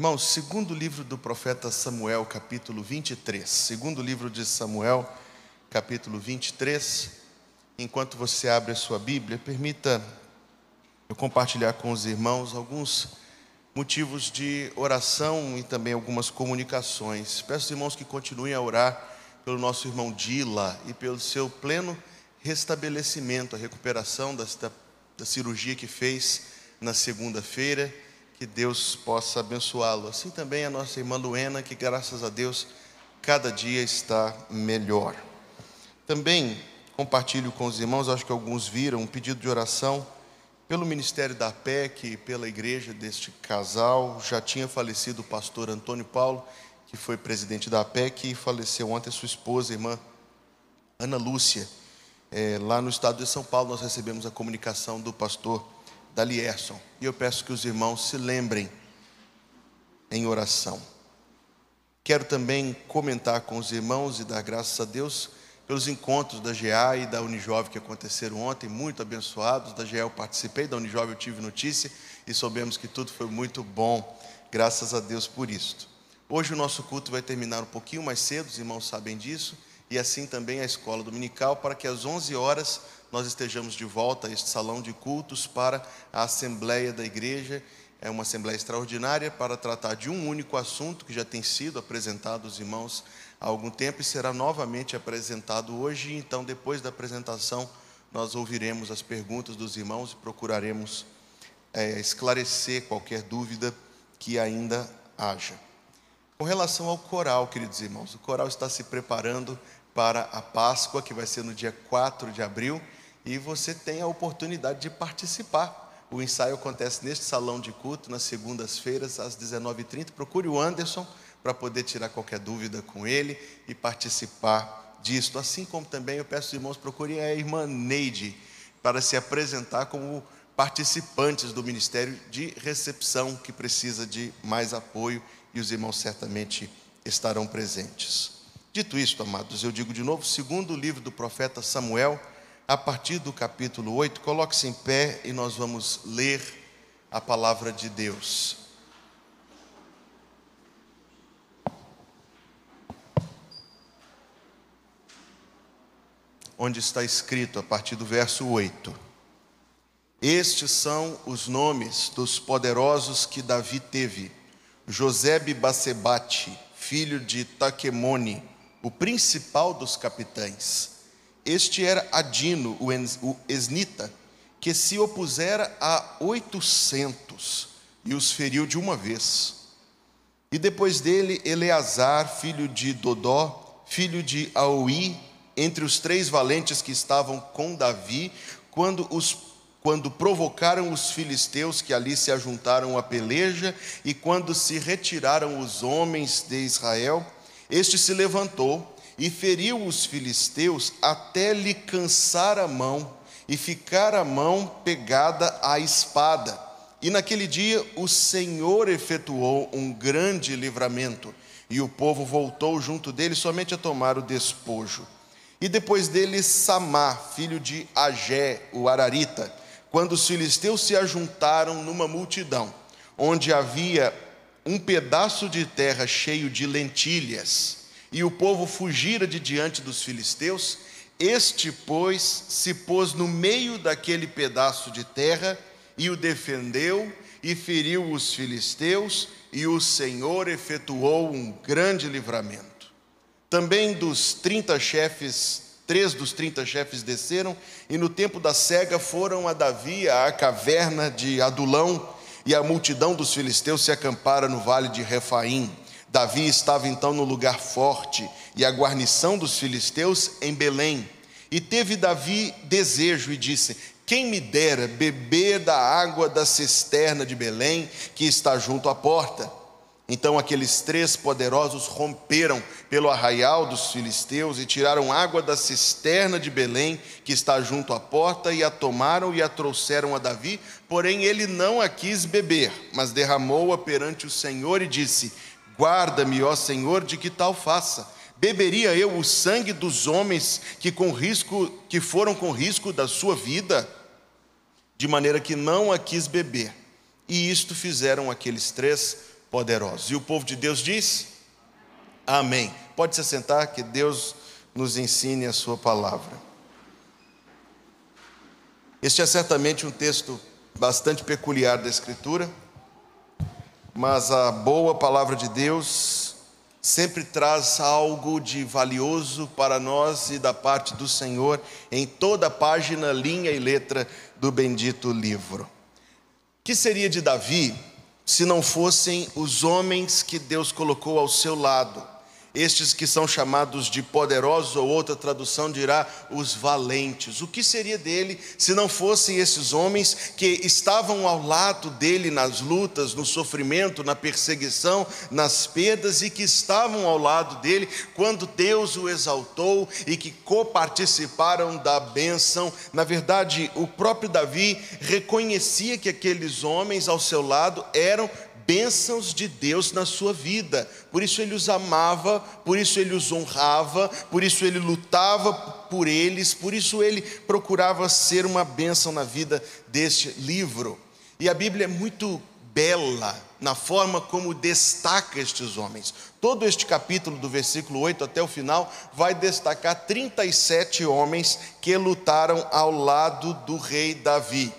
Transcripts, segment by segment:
Irmãos, segundo livro do profeta Samuel, capítulo 23. Segundo livro de Samuel, capítulo 23. Enquanto você abre a sua Bíblia, permita eu compartilhar com os irmãos alguns motivos de oração e também algumas comunicações. Peço aos irmãos que continuem a orar pelo nosso irmão Dila e pelo seu pleno restabelecimento, a recuperação da, da cirurgia que fez na segunda-feira. Que Deus possa abençoá-lo. Assim também a nossa irmã Luena, que graças a Deus cada dia está melhor. Também compartilho com os irmãos, acho que alguns viram, um pedido de oração pelo ministério da PEC e pela igreja deste casal. Já tinha falecido o pastor Antônio Paulo, que foi presidente da PEC, e faleceu ontem sua esposa, irmã Ana Lúcia. É, lá no estado de São Paulo, nós recebemos a comunicação do pastor Dalierson. E eu peço que os irmãos se lembrem em oração. Quero também comentar com os irmãos e dar graças a Deus pelos encontros da GA e da Unijove que aconteceram ontem, muito abençoados. Da GA eu participei, da Unijove eu tive notícia e soubemos que tudo foi muito bom. Graças a Deus por isto. Hoje o nosso culto vai terminar um pouquinho mais cedo, os irmãos sabem disso, e assim também a escola dominical, para que às 11 horas nós estejamos de volta a este salão de cultos para a Assembleia da Igreja. É uma Assembleia extraordinária para tratar de um único assunto que já tem sido apresentado aos irmãos há algum tempo e será novamente apresentado hoje. Então, depois da apresentação, nós ouviremos as perguntas dos irmãos e procuraremos é, esclarecer qualquer dúvida que ainda haja. Com relação ao coral, queridos irmãos, o coral está se preparando para a Páscoa, que vai ser no dia 4 de abril, e você tem a oportunidade de participar. O ensaio acontece neste salão de culto, nas segundas-feiras, às 19h30. Procure o Anderson para poder tirar qualquer dúvida com ele e participar disto. Assim como também eu peço aos irmãos procurem a irmã Neide para se apresentar como participantes do ministério de recepção que precisa de mais apoio e os irmãos certamente estarão presentes. Dito isto, amados, eu digo de novo, segundo o livro do profeta Samuel, a partir do capítulo 8, coloque-se em pé e nós vamos ler a palavra de Deus. onde está escrito a partir do verso 8: Estes são os nomes dos poderosos que Davi teve: Josebe Basebate, filho de Taquemone, o principal dos capitães. Este era Adino, o Esnita, que se opusera a oitocentos e os feriu de uma vez. E depois dele, Eleazar, filho de Dodó, filho de Aui, entre os três valentes que estavam com Davi, quando, os, quando provocaram os filisteus que ali se ajuntaram à peleja, e quando se retiraram os homens de Israel, este se levantou e feriu os filisteus até lhe cansar a mão e ficar a mão pegada à espada. E naquele dia o Senhor efetuou um grande livramento, e o povo voltou junto dele somente a tomar o despojo. E depois dele, Samá, filho de Agé, o Ararita, quando os filisteus se ajuntaram numa multidão, onde havia um pedaço de terra cheio de lentilhas, e o povo fugira de diante dos filisteus, este, pois, se pôs no meio daquele pedaço de terra e o defendeu e feriu os filisteus, e o Senhor efetuou um grande livramento. Também dos 30 chefes, três dos 30 chefes desceram, e no tempo da cega foram a Davi à caverna de Adulão, e a multidão dos filisteus se acampara no vale de Refaim. Davi estava então no lugar forte, e a guarnição dos filisteus em Belém. E teve Davi desejo e disse: Quem me dera beber da água da cisterna de Belém, que está junto à porta? Então aqueles três poderosos romperam pelo arraial dos filisteus e tiraram água da cisterna de Belém, que está junto à porta, e a tomaram e a trouxeram a Davi. Porém, ele não a quis beber, mas derramou-a perante o Senhor e disse: Guarda-me, ó Senhor, de que tal faça. Beberia eu o sangue dos homens que com risco que foram com risco da sua vida, de maneira que não a quis beber. E isto fizeram aqueles três poderosos. E o povo de Deus diz: Amém. Pode se sentar, que Deus nos ensine a Sua palavra. Este é certamente um texto bastante peculiar da Escritura, mas a boa palavra de Deus sempre traz algo de valioso para nós e da parte do Senhor em toda a página, linha e letra do bendito livro. Que seria de Davi se não fossem os homens que Deus colocou ao seu lado? Estes que são chamados de poderosos, ou outra tradução dirá os valentes. O que seria dele se não fossem esses homens que estavam ao lado dele nas lutas, no sofrimento, na perseguição, nas perdas e que estavam ao lado dele quando Deus o exaltou e que coparticiparam da bênção? Na verdade, o próprio Davi reconhecia que aqueles homens ao seu lado eram bênçãos de Deus na sua vida. Por isso ele os amava, por isso ele os honrava, por isso ele lutava por eles, por isso ele procurava ser uma bênção na vida deste livro. E a Bíblia é muito bela na forma como destaca estes homens. Todo este capítulo, do versículo 8 até o final, vai destacar 37 homens que lutaram ao lado do rei Davi.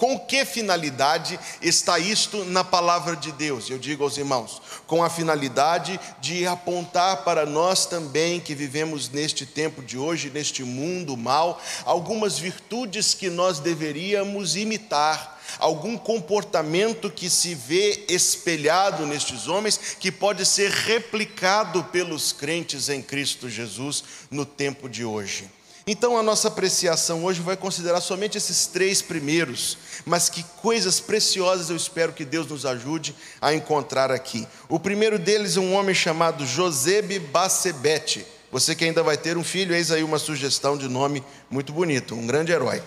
Com que finalidade está isto na palavra de Deus? Eu digo aos irmãos, com a finalidade de apontar para nós também que vivemos neste tempo de hoje, neste mundo mal, algumas virtudes que nós deveríamos imitar, algum comportamento que se vê espelhado nestes homens, que pode ser replicado pelos crentes em Cristo Jesus no tempo de hoje. Então a nossa apreciação hoje vai considerar somente esses três primeiros, mas que coisas preciosas eu espero que Deus nos ajude a encontrar aqui. O primeiro deles é um homem chamado Josebe Bacebete. Você que ainda vai ter um filho, eis aí uma sugestão de nome muito bonito, um grande herói.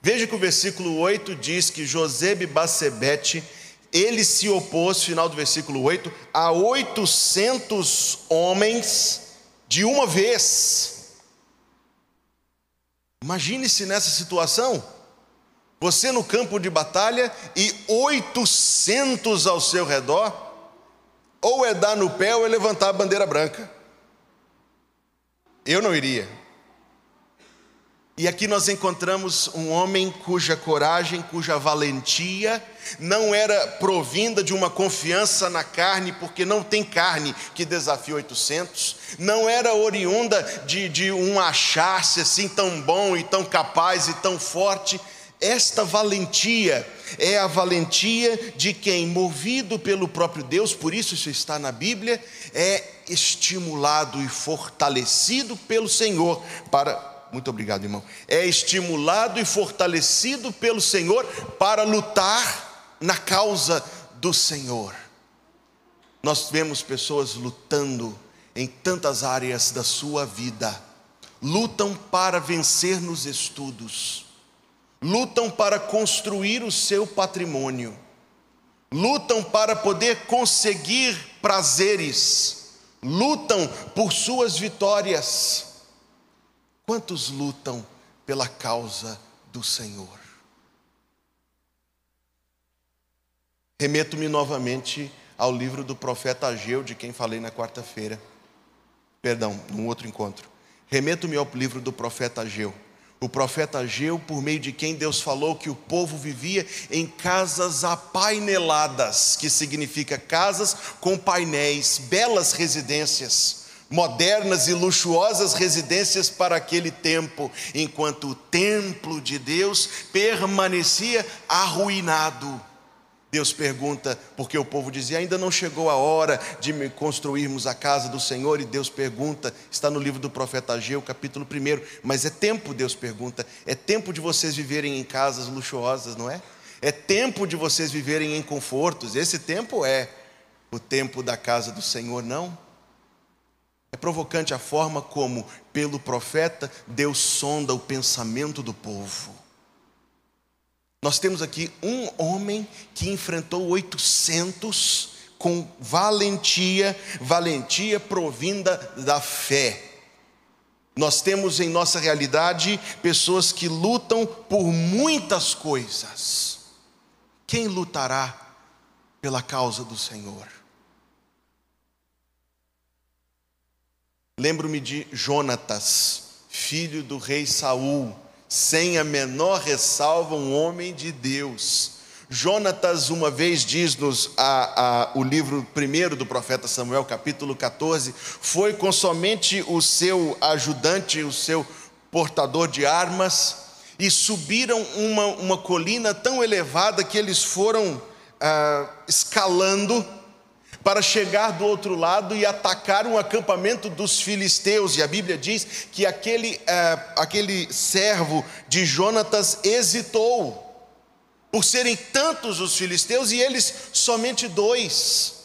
Veja que o versículo 8 diz que Josebe Bacebete, ele se opôs, final do versículo 8, a 800 homens de uma vez. Imagine-se nessa situação, você no campo de batalha e 800 ao seu redor, ou é dar no pé ou é levantar a bandeira branca. Eu não iria. E aqui nós encontramos um homem cuja coragem, cuja valentia não era provinda de uma confiança na carne, porque não tem carne que desafie 800, não era oriunda de, de um achar-se assim tão bom e tão capaz e tão forte. Esta valentia é a valentia de quem, movido pelo próprio Deus, por isso isso está na Bíblia, é estimulado e fortalecido pelo Senhor para muito obrigado, irmão. É estimulado e fortalecido pelo Senhor para lutar na causa do Senhor. Nós vemos pessoas lutando em tantas áreas da sua vida, lutam para vencer nos estudos, lutam para construir o seu patrimônio, lutam para poder conseguir prazeres, lutam por suas vitórias Quantos lutam pela causa do Senhor? Remeto-me novamente ao livro do profeta Ageu, de quem falei na quarta-feira. Perdão, num outro encontro. Remeto-me ao livro do profeta Ageu. O profeta Ageu, por meio de quem Deus falou que o povo vivia em casas apaineladas, que significa casas com painéis, belas residências modernas e luxuosas residências para aquele tempo, enquanto o templo de Deus permanecia arruinado. Deus pergunta, porque o povo dizia: ainda não chegou a hora de construirmos a casa do Senhor, e Deus pergunta, está no livro do profeta Ageu, capítulo 1, mas é tempo, Deus pergunta, é tempo de vocês viverem em casas luxuosas, não é? É tempo de vocês viverem em confortos, esse tempo é o tempo da casa do Senhor, não? É provocante a forma como, pelo profeta, Deus sonda o pensamento do povo. Nós temos aqui um homem que enfrentou 800 com valentia, valentia provinda da fé. Nós temos em nossa realidade pessoas que lutam por muitas coisas. Quem lutará pela causa do Senhor. Lembro-me de Jonatas, filho do rei Saul, sem a menor ressalva, um homem de Deus. Jonatas, uma vez, diz-nos o livro primeiro do profeta Samuel, capítulo 14, foi com somente o seu ajudante, o seu portador de armas, e subiram uma, uma colina tão elevada que eles foram ah, escalando para chegar do outro lado e atacar um acampamento dos filisteus. E a Bíblia diz que aquele, é, aquele servo de Jonatas hesitou, por serem tantos os filisteus e eles somente dois.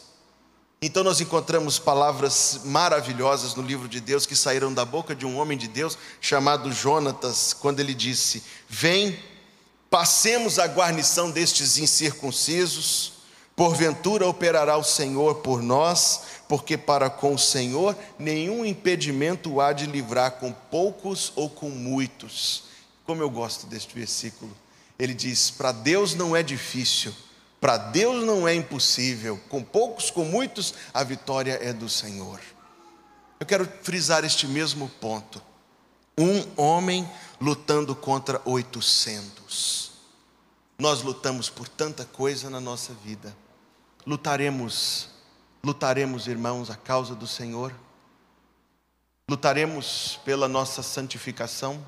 Então nós encontramos palavras maravilhosas no livro de Deus que saíram da boca de um homem de Deus chamado Jonatas, quando ele disse: Vem, passemos a guarnição destes incircuncisos Porventura operará o Senhor por nós, porque para com o Senhor nenhum impedimento há de livrar com poucos ou com muitos. Como eu gosto deste versículo. Ele diz: Para Deus não é difícil, para Deus não é impossível, com poucos, com muitos, a vitória é do Senhor. Eu quero frisar este mesmo ponto. Um homem lutando contra 800. Nós lutamos por tanta coisa na nossa vida lutaremos, lutaremos, irmãos, a causa do Senhor, lutaremos pela nossa santificação,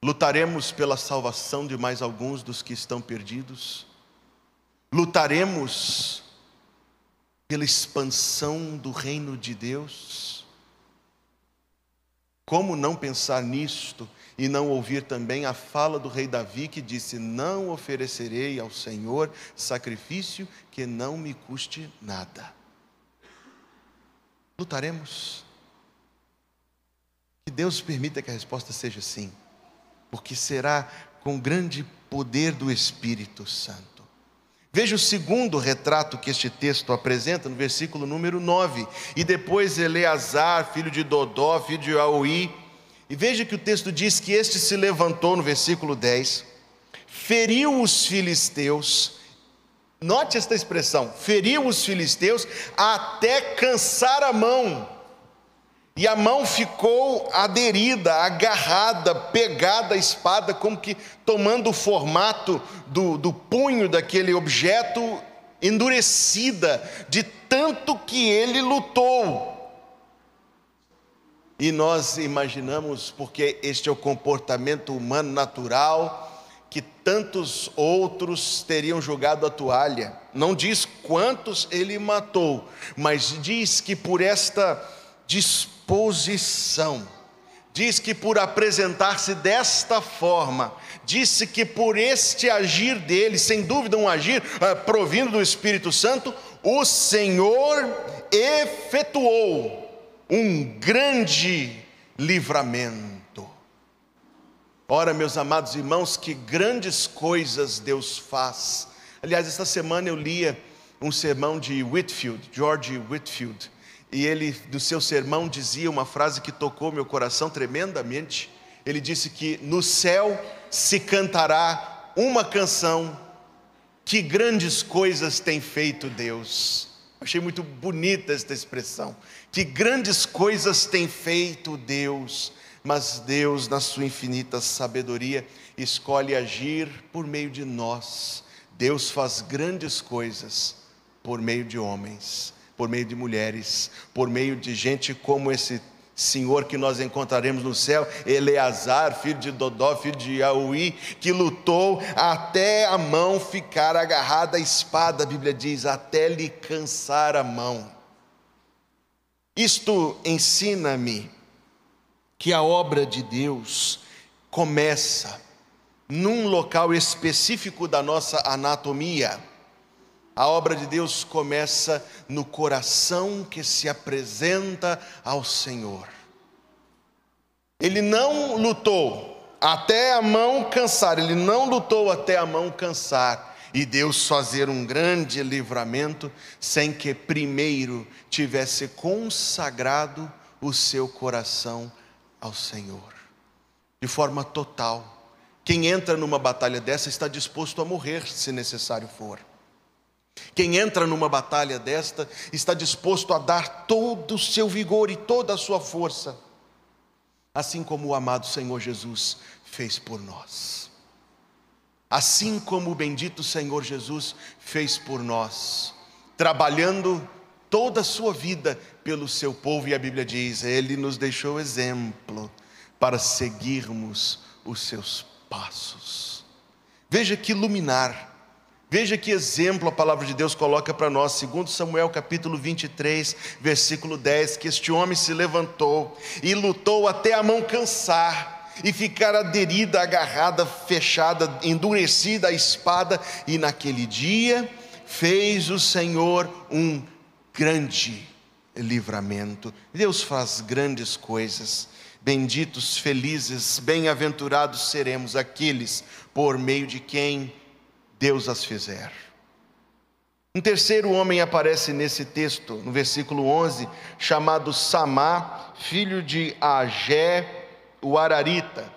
lutaremos pela salvação de mais alguns dos que estão perdidos, lutaremos pela expansão do reino de Deus. Como não pensar nisto e não ouvir também a fala do rei Davi que disse: Não oferecerei ao Senhor sacrifício que não me custe nada. Lutaremos. Que Deus permita que a resposta seja sim, porque será com grande poder do Espírito Santo. Veja o segundo retrato que este texto apresenta no versículo número 9. E depois Eleazar, filho de Dodó, filho de Aui, e veja que o texto diz que este se levantou no versículo 10, feriu os filisteus, note esta expressão, feriu os filisteus até cansar a mão, e a mão ficou aderida, agarrada, pegada à espada, como que tomando o formato do, do punho daquele objeto, endurecida, de tanto que ele lutou. E nós imaginamos, porque este é o comportamento humano natural, que tantos outros teriam jogado a toalha. Não diz quantos ele matou, mas diz que por esta disposição, diz que por apresentar-se desta forma, disse que por este agir dele, sem dúvida um agir uh, provindo do Espírito Santo, o Senhor efetuou um grande livramento. Ora, meus amados irmãos, que grandes coisas Deus faz. Aliás, esta semana eu lia um sermão de Whitfield, George Whitfield, e ele, no seu sermão, dizia uma frase que tocou meu coração tremendamente. Ele disse que no céu se cantará uma canção, que grandes coisas tem feito Deus. Achei muito bonita esta expressão. Que grandes coisas tem feito Deus, mas Deus, na sua infinita sabedoria, escolhe agir por meio de nós. Deus faz grandes coisas por meio de homens, por meio de mulheres, por meio de gente como esse Senhor que nós encontraremos no céu, Eleazar, filho de Dodó, filho de Aui, que lutou até a mão ficar agarrada à espada, a Bíblia diz, até lhe cansar a mão. Isto ensina-me que a obra de Deus começa num local específico da nossa anatomia a obra de Deus começa no coração que se apresenta ao Senhor. Ele não lutou até a mão cansar, ele não lutou até a mão cansar e Deus fazer um grande livramento sem que primeiro tivesse consagrado o seu coração ao Senhor, de forma total. Quem entra numa batalha dessa está disposto a morrer, se necessário for. Quem entra numa batalha desta está disposto a dar todo o seu vigor e toda a sua força, assim como o amado Senhor Jesus fez por nós. Assim como o bendito Senhor Jesus fez por nós, trabalhando toda a sua vida pelo seu povo, e a Bíblia diz: Ele nos deixou exemplo para seguirmos os seus passos. Veja que luminar, veja que exemplo a palavra de Deus coloca para nós, segundo Samuel capítulo 23, versículo 10, que este homem se levantou e lutou até a mão cansar e ficar aderida, agarrada, fechada, endurecida a espada, e naquele dia fez o Senhor um grande livramento. Deus faz grandes coisas. Benditos, felizes, bem-aventurados seremos aqueles por meio de quem Deus as fizer. Um terceiro homem aparece nesse texto, no versículo 11, chamado Samá, filho de Agé, o Ararita.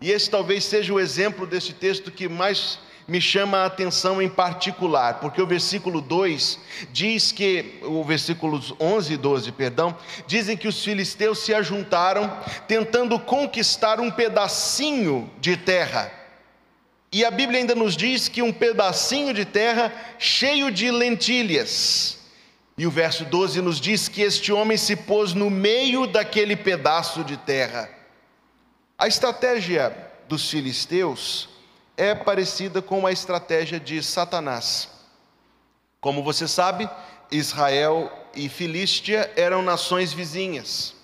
E esse talvez seja o exemplo desse texto que mais me chama a atenção em particular, porque o versículo 2 diz que, o versículos 11 e 12, perdão, dizem que os filisteus se ajuntaram tentando conquistar um pedacinho de terra. E a Bíblia ainda nos diz que um pedacinho de terra cheio de lentilhas. E o verso 12 nos diz que este homem se pôs no meio daquele pedaço de terra. A estratégia dos filisteus é parecida com a estratégia de Satanás. Como você sabe, Israel e Filístia eram nações vizinhas,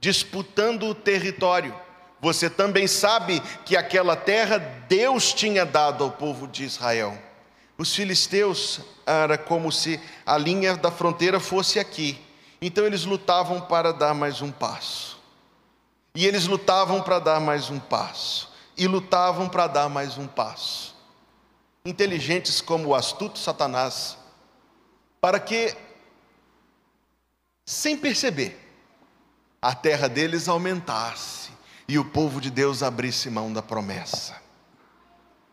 disputando o território. Você também sabe que aquela terra Deus tinha dado ao povo de Israel. Os filisteus era como se a linha da fronteira fosse aqui. Então eles lutavam para dar mais um passo. E eles lutavam para dar mais um passo e lutavam para dar mais um passo. Inteligentes como o astuto Satanás, para que, sem perceber, a terra deles aumentasse e o povo de Deus abrisse mão da promessa.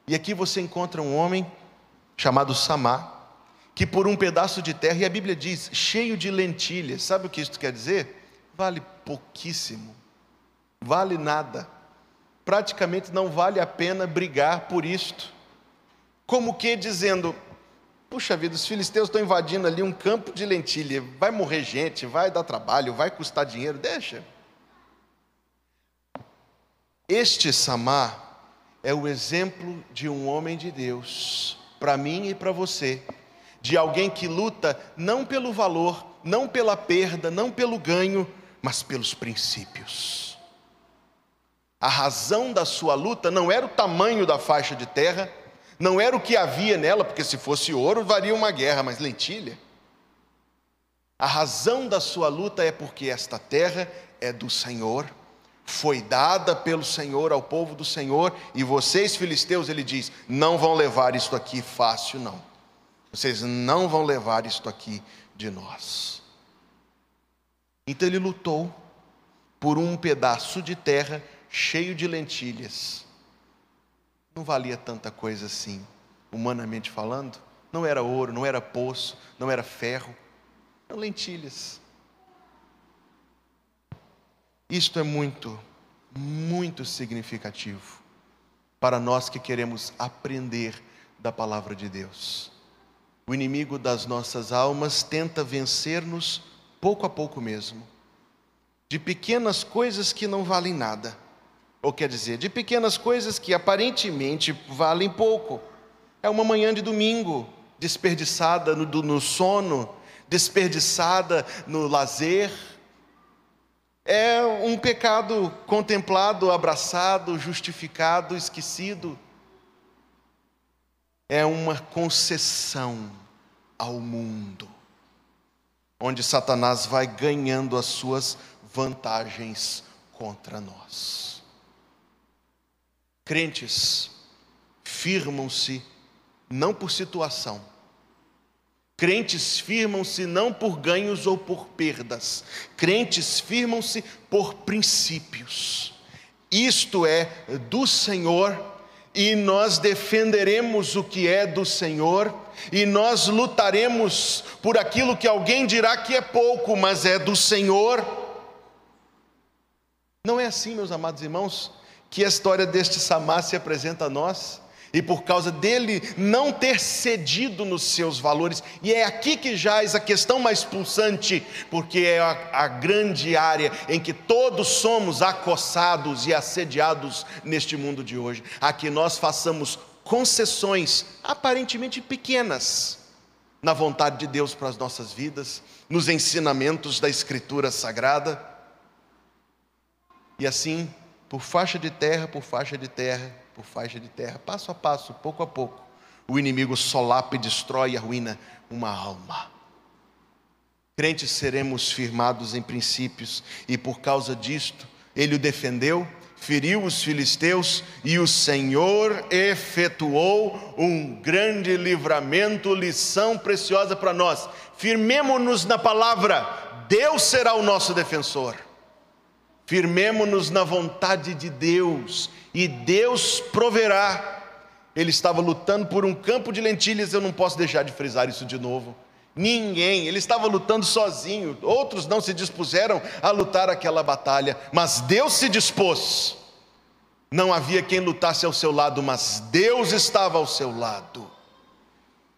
E aqui você encontra um homem chamado Samá, que por um pedaço de terra, e a Bíblia diz, cheio de lentilhas, sabe o que isso quer dizer? Vale pouquíssimo, vale nada praticamente não vale a pena brigar por isto. Como que dizendo, puxa vida, os filisteus estão invadindo ali um campo de lentilha, vai morrer gente, vai dar trabalho, vai custar dinheiro, deixa. Este Samar é o exemplo de um homem de Deus, para mim e para você, de alguém que luta não pelo valor, não pela perda, não pelo ganho, mas pelos princípios. A razão da sua luta não era o tamanho da faixa de terra, não era o que havia nela, porque se fosse ouro, varia uma guerra, mas lentilha. A razão da sua luta é porque esta terra é do Senhor, foi dada pelo Senhor ao povo do Senhor, e vocês, filisteus, ele diz: não vão levar isto aqui fácil, não. Vocês não vão levar isto aqui de nós. Então ele lutou por um pedaço de terra cheio de lentilhas. Não valia tanta coisa assim, humanamente falando. Não era ouro, não era poço, não era ferro, eram lentilhas. Isto é muito, muito significativo para nós que queremos aprender da palavra de Deus. O inimigo das nossas almas tenta vencer-nos pouco a pouco mesmo, de pequenas coisas que não valem nada ou quer dizer, de pequenas coisas que aparentemente valem pouco. É uma manhã de domingo desperdiçada no, no sono, desperdiçada no lazer. Um pecado contemplado, abraçado, justificado, esquecido. É uma concessão ao mundo, onde Satanás vai ganhando as suas vantagens contra nós. Crentes firmam-se não por situação. Crentes firmam-se não por ganhos ou por perdas. Crentes firmam-se por princípios. Isto é do Senhor e nós defenderemos o que é do Senhor, e nós lutaremos por aquilo que alguém dirá que é pouco, mas é do Senhor. Não é assim, meus amados irmãos, que a história deste Samar se apresenta a nós e por causa dele não ter cedido nos seus valores, e é aqui que jaz a questão mais pulsante, porque é a, a, grande área em que todos somos acossados e assediados neste mundo de hoje, a que nós façamos concessões aparentemente pequenas na vontade de Deus para as nossas vidas, nos ensinamentos da Escritura Sagrada, e assim, por faixa de terra por faixa de terra, por faixa de terra, passo a passo, pouco a pouco, o inimigo solapa e destrói e arruína uma alma. Crentes seremos firmados em princípios, e por causa disto, ele o defendeu, feriu os filisteus, e o Senhor efetuou um grande livramento, lição preciosa para nós. Firmemo-nos na palavra, Deus será o nosso defensor. Firmemo-nos na vontade de Deus, e Deus proverá. Ele estava lutando por um campo de lentilhas, eu não posso deixar de frisar isso de novo. Ninguém, ele estava lutando sozinho, outros não se dispuseram a lutar aquela batalha, mas Deus se dispôs. Não havia quem lutasse ao seu lado, mas Deus estava ao seu lado.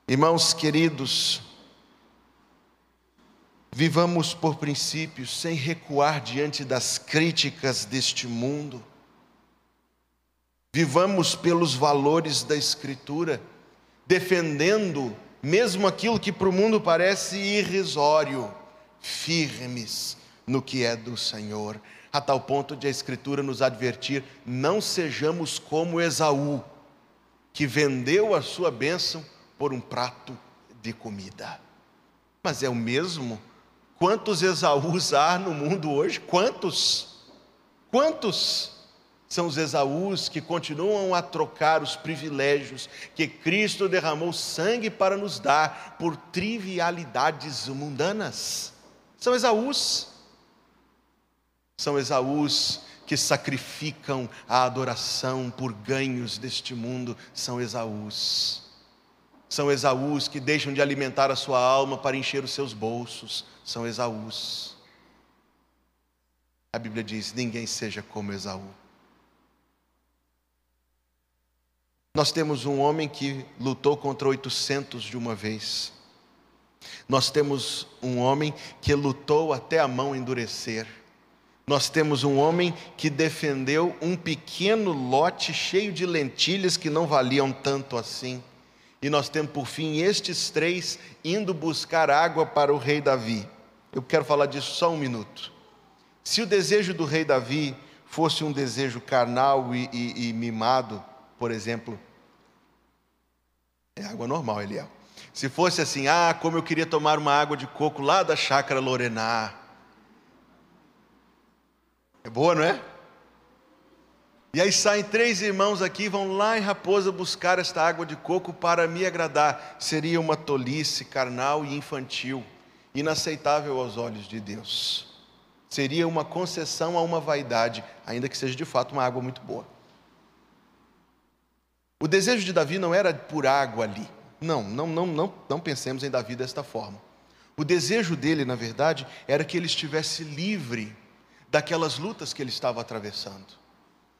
Irmãos queridos, vivamos por princípios sem recuar diante das críticas deste mundo. Vivamos pelos valores da Escritura, defendendo mesmo aquilo que para o mundo parece irrisório, firmes no que é do Senhor, a tal ponto de a Escritura nos advertir: não sejamos como Esaú, que vendeu a sua bênção por um prato de comida. Mas é o mesmo? Quantos Esaús há no mundo hoje? Quantos? Quantos? são os Esaús que continuam a trocar os privilégios que Cristo derramou sangue para nos dar por trivialidades mundanas. São Esaús. São Esaús que sacrificam a adoração por ganhos deste mundo. São Esaús. São Esaús que deixam de alimentar a sua alma para encher os seus bolsos. São Esaús. A Bíblia diz: ninguém seja como Esaú. Nós temos um homem que lutou contra 800 de uma vez. Nós temos um homem que lutou até a mão endurecer. Nós temos um homem que defendeu um pequeno lote cheio de lentilhas que não valiam tanto assim. E nós temos por fim estes três indo buscar água para o rei Davi. Eu quero falar disso só um minuto. Se o desejo do rei Davi fosse um desejo carnal e, e, e mimado, por exemplo, é água normal, Eliel. Se fosse assim, ah, como eu queria tomar uma água de coco lá da chácara Lorená. É boa, não é? E aí saem três irmãos aqui, vão lá em Raposa buscar esta água de coco para me agradar. Seria uma tolice carnal e infantil, inaceitável aos olhos de Deus. Seria uma concessão a uma vaidade, ainda que seja de fato uma água muito boa. O desejo de Davi não era por água ali. Não, não, não, não, não pensemos em Davi desta forma. O desejo dele, na verdade, era que ele estivesse livre daquelas lutas que ele estava atravessando.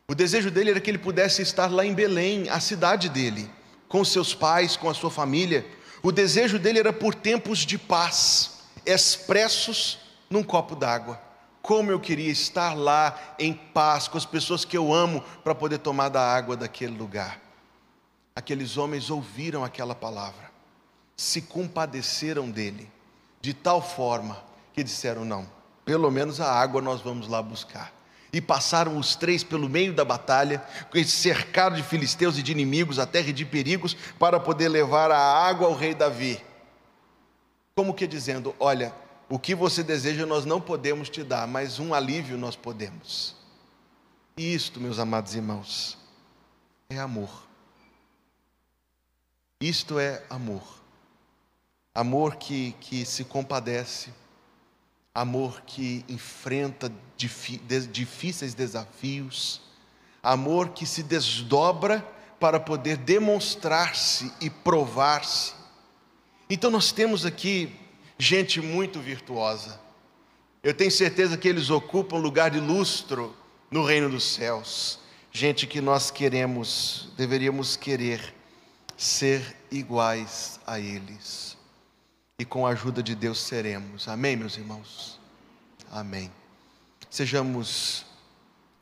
O desejo dele era que ele pudesse estar lá em Belém, a cidade dele, com seus pais, com a sua família. O desejo dele era por tempos de paz, expressos num copo d'água. Como eu queria estar lá em paz com as pessoas que eu amo para poder tomar da água daquele lugar. Aqueles homens ouviram aquela palavra, se compadeceram dele, de tal forma que disseram: não, pelo menos a água nós vamos lá buscar. E passaram os três pelo meio da batalha, cercados de filisteus e de inimigos, a terra e de perigos, para poder levar a água ao rei Davi. Como que dizendo: olha, o que você deseja nós não podemos te dar, mas um alívio nós podemos. E isto, meus amados irmãos, é amor. Isto é amor. Amor que, que se compadece, amor que enfrenta difíceis desafios, amor que se desdobra para poder demonstrar-se e provar-se. Então nós temos aqui gente muito virtuosa. Eu tenho certeza que eles ocupam lugar de lustro no reino dos céus. Gente que nós queremos, deveríamos querer ser iguais a eles. E com a ajuda de Deus seremos. Amém, meus irmãos? Amém. Sejamos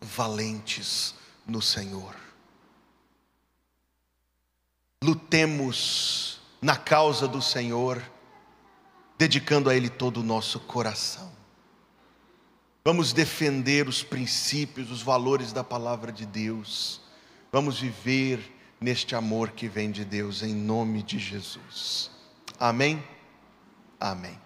valentes no Senhor. Lutemos na causa do Senhor, dedicando a Ele todo o nosso coração. Vamos defender os princípios, os valores da palavra de Deus. Vamos viver neste amor que vem de Deus, em nome de Jesus. Amém? Amém.